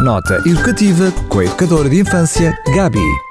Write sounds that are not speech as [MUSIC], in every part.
Nota educativa com a educadora de infância, Gabi.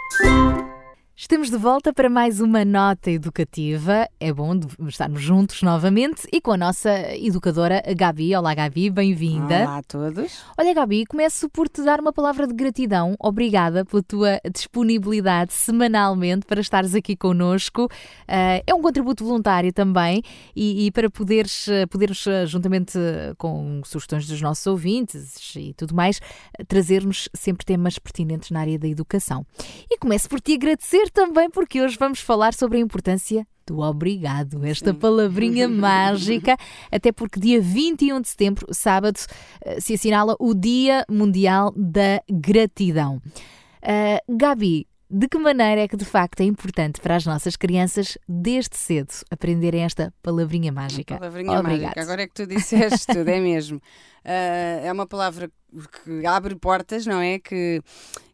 Estamos de volta para mais uma nota educativa. É bom estarmos juntos novamente e com a nossa educadora Gabi. Olá, Gabi, bem-vinda. Olá a todos. Olha, Gabi, começo por te dar uma palavra de gratidão. Obrigada pela tua disponibilidade semanalmente para estares aqui connosco. Uh, é um contributo voluntário também e, e, para poderes, poderes, juntamente com sugestões dos nossos ouvintes e tudo mais, trazer-nos sempre temas pertinentes na área da educação. E começo por te agradecer também porque hoje vamos falar sobre a importância do obrigado, esta palavrinha [LAUGHS] mágica, até porque dia 21 de setembro, sábado, eh, se assinala o Dia Mundial da Gratidão. Uh, Gabi, de que maneira é que de facto é importante para as nossas crianças, desde cedo, aprenderem esta palavrinha mágica? Palavrinha Obrigado. mágica, agora é que tu disseste tudo, é mesmo. Uh, [LAUGHS] é uma palavra que abre portas, não é? Que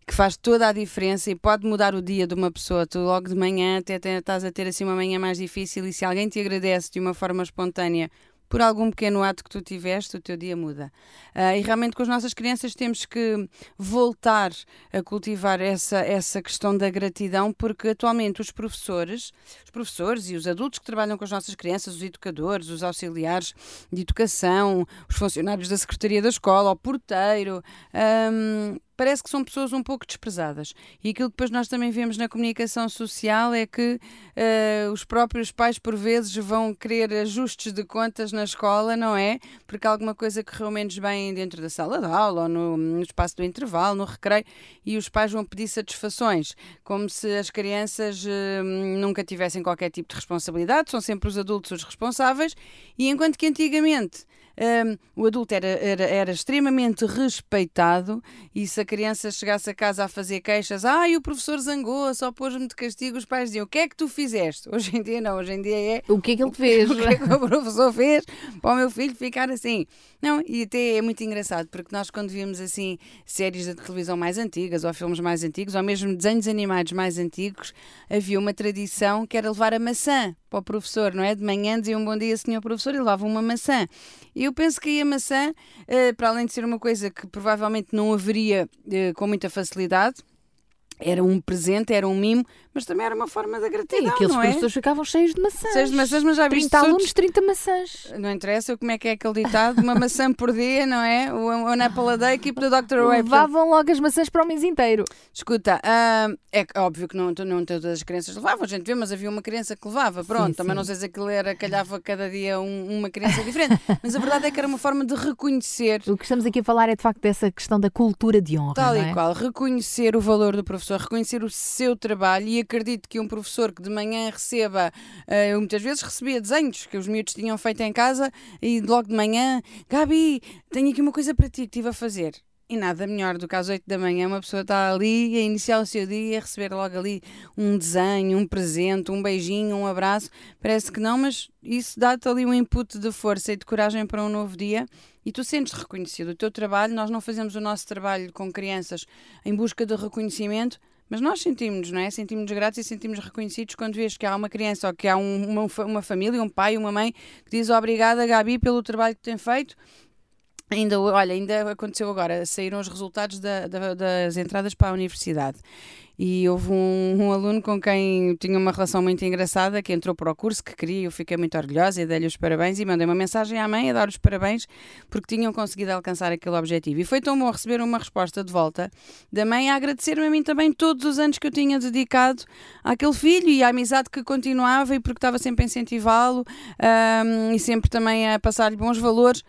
que faz toda a diferença e pode mudar o dia de uma pessoa. Tu logo de manhã até, estás a ter assim uma manhã mais difícil e se alguém te agradece de uma forma espontânea por algum pequeno ato que tu tiveste, o teu dia muda. Uh, e realmente com as nossas crianças temos que voltar a cultivar essa, essa questão da gratidão, porque atualmente os professores, os professores e os adultos que trabalham com as nossas crianças, os educadores, os auxiliares de educação, os funcionários da Secretaria da Escola, o porteiro, um, parece que são pessoas um pouco desprezadas. E aquilo que depois nós também vemos na comunicação social é que uh, os próprios pais, por vezes, vão querer ajustes de contas na escola, não é? Porque alguma coisa correu menos bem dentro da sala de aula ou no, no espaço do intervalo, no recreio, e os pais vão pedir satisfações, como se as crianças uh, nunca tivessem qualquer tipo de responsabilidade, são sempre os adultos os responsáveis, e enquanto que antigamente um, o adulto era, era, era, extremamente respeitado e se a criança chegasse a casa a fazer queixas, ai, ah, o professor zangou, só pôs-me de castigo, os pais diziam, o que é que tu fizeste? Hoje em dia não, hoje em dia é... O que é que ele fez? [LAUGHS] o que é que o professor fez para o meu filho ficar assim? Não, e até é muito engraçado, porque nós quando vimos assim séries de televisão mais antigas, ou filmes mais antigos, ou mesmo desenhos animados mais antigos, havia uma tradição que era levar a maçã para o professor, não é? De manhã dizia um bom dia, senhor professor, e levava uma maçã. E eu penso que a maçã, eh, para além de ser uma coisa que provavelmente não haveria eh, com muita facilidade, era um presente, era um mimo, mas também era uma forma de gratidão. E aqueles é? professores ficavam cheios de maçãs. Cheios de maçãs, mas já 30 alunos, 30 maçãs. Não interessa como é que é aquele ditado, uma maçã por dia, não é? O One Apple a Day, keep the Dr. Away. Levavam logo as maçãs para o mês inteiro. Escuta, uh, é óbvio que não, não todas as crianças levavam, a gente vê, mas havia uma criança que levava, pronto. Sim, também sim. não sei se aquilo era, calhava cada dia um, uma criança diferente, mas a verdade é que era uma forma de reconhecer. O que estamos aqui a falar é de facto dessa questão da cultura de honra. Tal é? e qual, reconhecer o valor do professor, reconhecer o seu trabalho e acredito que um professor que de manhã receba, eh, eu muitas vezes recebia desenhos que os miúdos tinham feito em casa e logo de manhã, Gabi, tenho aqui uma coisa para ti que estive a fazer. E nada melhor do que às 8 da manhã uma pessoa está ali a iniciar o seu dia e a receber logo ali um desenho, um presente, um beijinho, um abraço. Parece que não, mas isso dá-te ali um input de força e de coragem para um novo dia e tu sentes reconhecido. O teu trabalho, nós não fazemos o nosso trabalho com crianças em busca de reconhecimento, mas nós sentimos, não é? Sentimos gratos e sentimos reconhecidos quando vês que há uma criança ou que há um, uma, uma família, um pai, uma mãe que diz obrigada, Gabi, pelo trabalho que tem feito. Ainda, olha, ainda aconteceu agora, saíram os resultados da, da, das entradas para a universidade e houve um, um, aluno com quem tinha uma relação muito engraçada que entrou para o curso que queria, eu fiquei muito orgulhosa e dei-lhe os parabéns e mandei uma mensagem à mãe a dar os parabéns porque tinham conseguido alcançar aquele objetivo. E foi tão bom receber uma resposta de volta da mãe a agradecer-me a mim também todos os anos que eu tinha dedicado àquele filho e à amizade que continuava e porque estava sempre a incentivá-lo um, e sempre também a passar-lhe bons valores.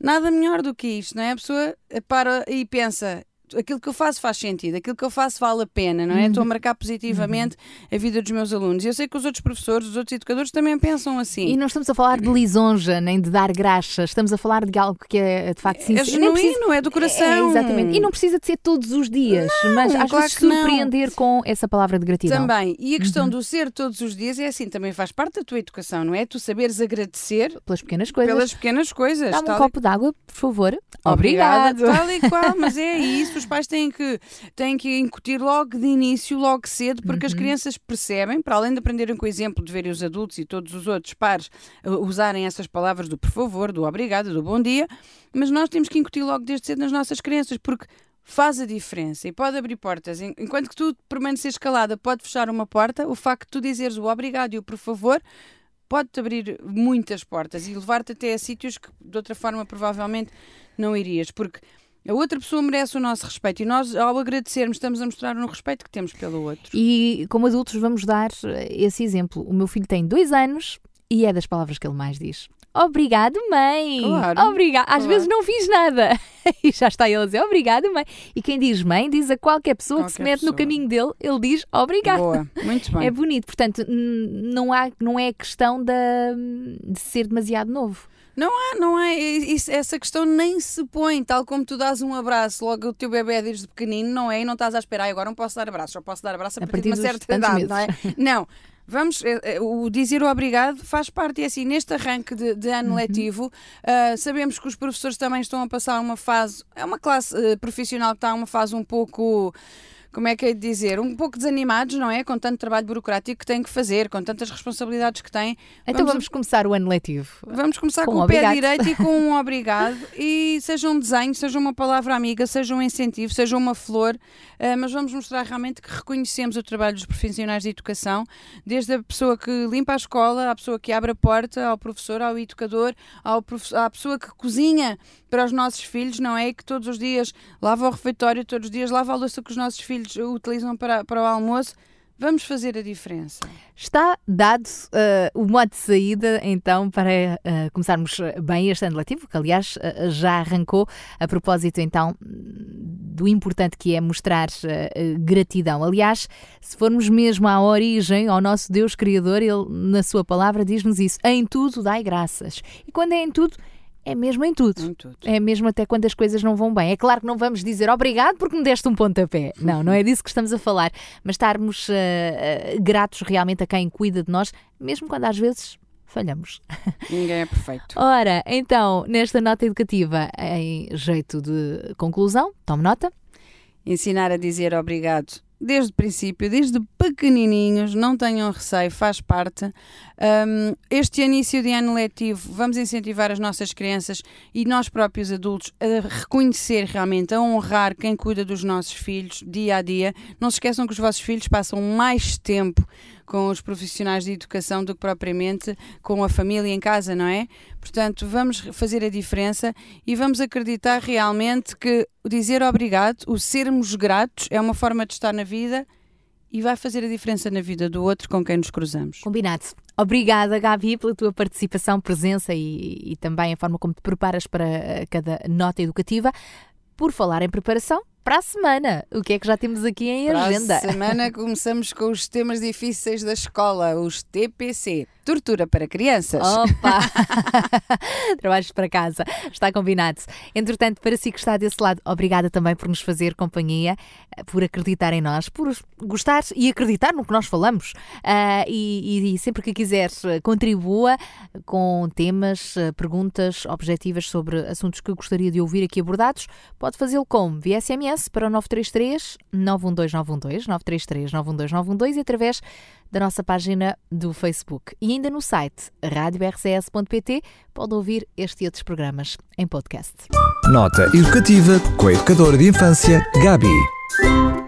Nada melhor do que isto, não é? A pessoa para e pensa: aquilo que eu faço faz sentido, aquilo que eu faço vale a pena, não é? Uhum. Estou a marcar positivamente uhum. a vida dos meus alunos. Eu sei que os outros professores, os outros educadores também pensam assim. E não estamos a falar de lisonja, nem de dar graxa, estamos a falar de algo que é de facto sincero. É genuíno, precisa... é do coração. É, exatamente. E não precisa de ser todos os dias, não, mas às claro vezes surpreender não. com essa palavra de gratidão. Também. E a questão uhum. do ser todos os dias é assim, também faz parte da tua educação, não é? Tu saberes agradecer pelas pequenas coisas. Pelas pequenas coisas. Dá-me um copo e... d'água, por favor. Obrigada. Tal e qual, mas é [LAUGHS] isso os pais têm que, têm que incutir logo de início, logo cedo, porque uhum. as crianças percebem, para além de aprenderem com o exemplo de verem os adultos e todos os outros pares uh, usarem essas palavras do por favor, do obrigado, do bom dia, mas nós temos que incutir logo desde cedo nas nossas crianças, porque faz a diferença e pode abrir portas. Enquanto que tu permaneceres calada, pode fechar uma porta, o facto de tu dizeres o obrigado e o por favor pode-te abrir muitas portas e levar-te até a sítios que de outra forma provavelmente não irias, porque a outra pessoa merece o nosso respeito e nós, ao agradecermos, estamos a mostrar o respeito que temos pelo outro. E como adultos, vamos dar eh, esse exemplo. O meu filho tem dois anos e é das palavras que ele mais diz. Obrigado, mãe. Claro, Obrigado. Às claro. vezes não fiz nada. [LAUGHS] e já está ele a dizer obrigado, mãe. E quem diz mãe diz a qualquer pessoa que se Qualquer mete no pessoa. caminho dele, ele diz obrigado. Boa, muito [LAUGHS] bem. É bonito. Portanto, não, há, não é questão da, de ser demasiado novo. Não há, não é, isso, essa questão nem se põe, tal como tu dás um abraço, logo o teu bebê desde pequenino, não é? E não estás a esperar, "Ai, agora não posso dar abraço, só posso dar abraço a, A partir, de uma certa idade, não é? meses. [LAUGHS] Não. Vamos, eh, eh, o dizer o obrigado faz parte, e assim, neste arranque de, de Uhum. ano letivo, ah, sabemos que os professores também estão a passar uma fase, é uma classe eh, profissional que está uma fase um pouco, como é que é de dizer, um pouco desanimados, não é? Com tanto trabalho burocrático que têm que fazer, com tantas responsabilidades que têm. Então vamos, começar o ano letivo. Vamos começar Com com, um o pé direito e com [LAUGHS] um obrigado. E seja um desenho, seja uma palavra amiga, seja um incentivo, seja uma flor, eh, mas vamos mostrar realmente que reconhecemos o trabalho dos profissionais de educação, desde a pessoa que limpa a escola, à pessoa que abre a porta, ao professor, ao educador, ao profe- à pessoa que cozinha para os nossos filhos, não é? Que todos os dias lava o refeitório, todos os dias lava a louça que os nossos filhos utilizam para, para o almoço. Vamos fazer a diferença. Está dado eh, o modo de saída, então, para eh, começarmos bem este ano letivo, que aliás eh, já arrancou a propósito, então, do importante que é mostrar gratidão. Aliás, se formos mesmo à origem, ao nosso Deus Criador, Ele, na Sua palavra, diz-nos isso: em tudo dai graças. E quando é em tudo, é mesmo em tudo. Em tudo. É mesmo até quando as coisas não vão bem. É claro que não vamos dizer obrigado porque me deste um pontapé. [LAUGHS] Não, não é disso que estamos a falar. Mas estarmos eh, eh, gratos realmente a quem cuida de nós, mesmo quando às vezes falhamos. [LAUGHS] Ninguém é perfeito. Ora, então, nesta nota educativa, em jeito de conclusão, tome nota. ensinar a dizer obrigado desde o princípio, desde pequenininhos, não tenham receio, faz parte. Um, este início de ano letivo, vamos incentivar as nossas crianças e nós próprios adultos a reconhecer realmente, a honrar quem cuida dos nossos filhos dia a dia. Não se esqueçam que os vossos filhos passam mais tempo com os profissionais de educação do que propriamente com a família em casa, não é? Portanto, vamos fazer a diferença e vamos acreditar realmente que o dizer obrigado, o sermos gratos, é uma forma de estar na vida e vai fazer a diferença na vida do outro com quem nos cruzamos. Combinado. Obrigada, Gabi, pela tua participação, presença e, e também a forma como te preparas para eh, cada nota educativa. Por falar em preparação, para a semana, o que é que já temos aqui em Para agenda? a semana começamos com os temas difíceis da escola, os TPC, Tortura para Crianças. Opa! [LAUGHS] Trabalhos para casa, está combinado. Entretanto, para si que está desse lado, obrigada também por nos fazer companhia, eh, por acreditar em nós, por gostar e acreditar no que nós falamos. Ah, e, e- sempre que quiser, eh, contribua com temas, perguntas objetivas sobre assuntos que gostaria de ouvir aqui abordados. Pode fazê-lo como via SMS para o 933 912 912 933 912 912 e através da nossa página do Facebook. E ainda no site radiorcs.pt pode ouvir este e outros programas em podcast. Nota educativa com a educadora de infância Gabi.